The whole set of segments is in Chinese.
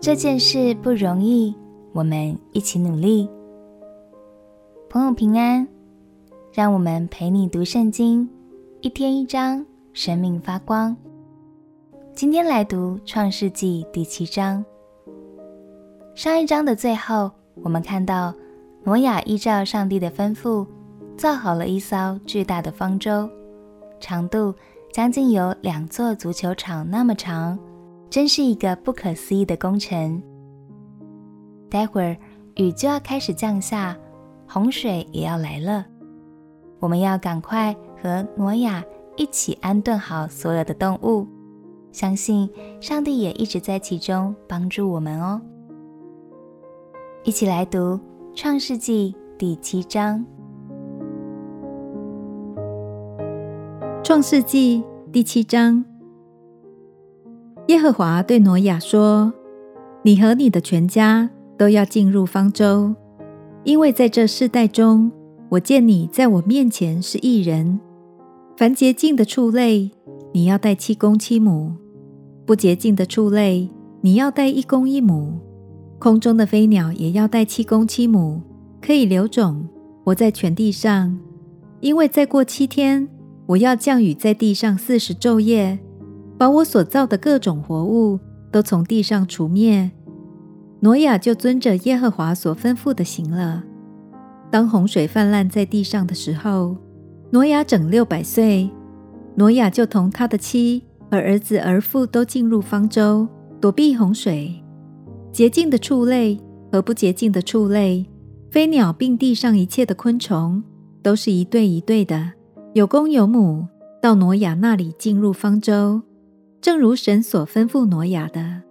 这件事不容易，我们一起努力。朋友平安，让我们陪你读圣经，一天一章，生命发光。今天来读创世纪第七章。上一章的最后，我们看到挪亚依照上帝的吩咐，造好了一艘巨大的方舟，长度将近有两座足球场那么长。真是一个不可思议的工程。待会儿雨就要开始降下，洪水也要来了。我们要赶快和挪亚一起安顿好所有的动物。相信上帝也一直在其中帮助我们哦。一起来读《创世纪》第七章。《创世纪》第七章。耶和华对挪亚说：“你和你的全家都要进入方舟，因为在这世代中，我见你在我面前是一人。凡洁净的畜类，你要带七公七母；不洁净的畜类，你要带一公一母。空中的飞鸟也要带七公七母，可以留种，活在全地上。因为再过七天，我要降雨在地上四十昼夜。”把我所造的各种活物都从地上除灭。挪亚就遵着耶和华所吩咐的行了。当洪水泛滥在地上的时候，挪亚整六百岁。挪亚就同他的妻和儿子儿妇都进入方舟，躲避洪水。洁净的畜类和不洁净的畜类，飞鸟并地上一切的昆虫，都是一对一对的，有公有母，到挪亚那里进入方舟。正如神所吩咐挪亚的，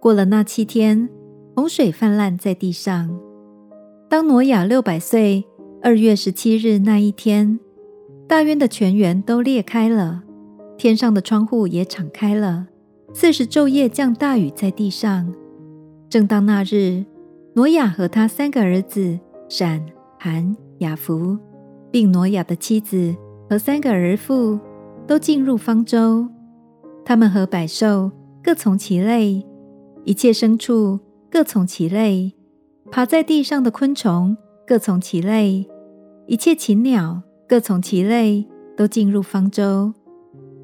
过了那七天，洪水泛滥在地上。当挪亚六百岁二月十七日那一天，大渊的泉源都裂开了，天上的窗户也敞开了，四十昼夜降大雨在地上。正当那日，挪亚和他三个儿子闪、含、雅弗，并挪亚的妻子和三个儿妇都进入方舟。他们和百兽各从其类，一切牲畜各从其类，爬在地上的昆虫各从其类，一切禽鸟各从其类，都进入方舟。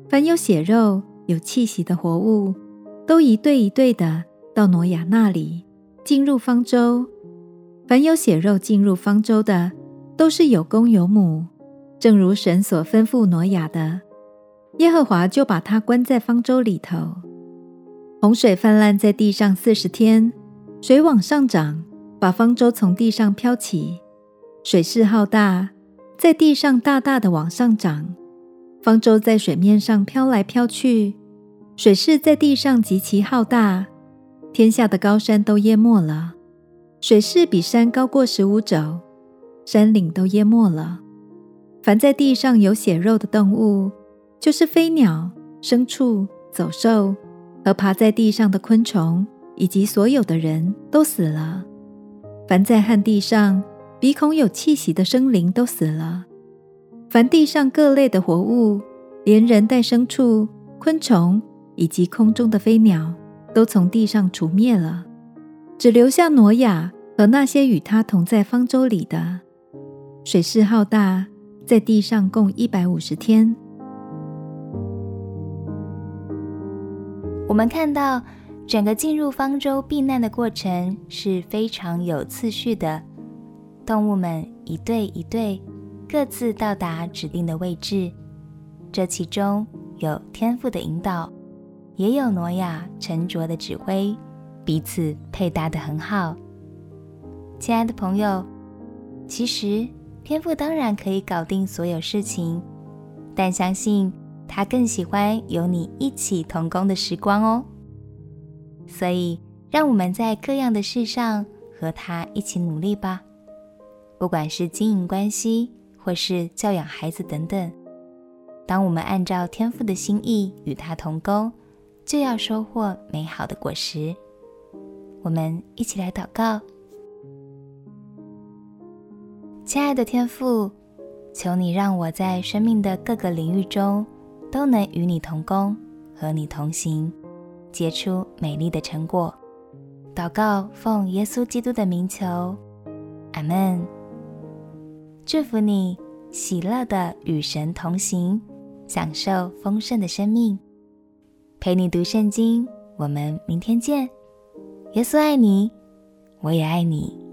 凡有血肉、有气息的活物，都一对一对的到挪亚那里进入方舟。凡有血肉进入方舟的，都是有公有母，正如神所吩咐挪亚的。耶和华就把他关在方舟里头。洪水泛滥在地上四十天，水往上涨，把方舟从地上漂起。水势浩大，在地上大大的往上涨，方舟在水面上飘来飘去。水势在地上极其浩大，天下的高山都淹没了。水势比山高过十五肘，山岭都淹没了。凡在地上有血肉的动物，就是飞鸟、牲畜、走兽和爬在地上的昆虫，以及所有的人都死了。凡在旱地上鼻孔有气息的生灵都死了。凡地上各类的活物，连人带牲畜、昆虫以及空中的飞鸟，都从地上除灭了，只留下挪亚和那些与他同在方舟里的。水势浩大，在地上共一百五十天。我们看到整个进入方舟避难的过程是非常有次序的，动物们一对一对，各自到达指定的位置。这其中有天赋的引导，也有挪亚沉着的指挥，彼此配搭的很好。亲爱的朋友，其实天父当然可以搞定所有事情，但相信。他更喜欢有你一起同工的时光哦，所以让我们在各样的事上和他一起努力吧。不管是经营关系，或是教养孩子等等，当我们按照天父的心意与他同工，就要收获美好的果实。我们一起来祷告，亲爱的天父，求你让我在生命的各个领域中都能与你同工，和你同行，结出美丽的成果。祷告，奉耶稣基督的名求，阿门。祝福你，喜乐的与神同行，享受丰盛的生命。陪你读圣经，我们明天见。耶稣爱你，我也爱你。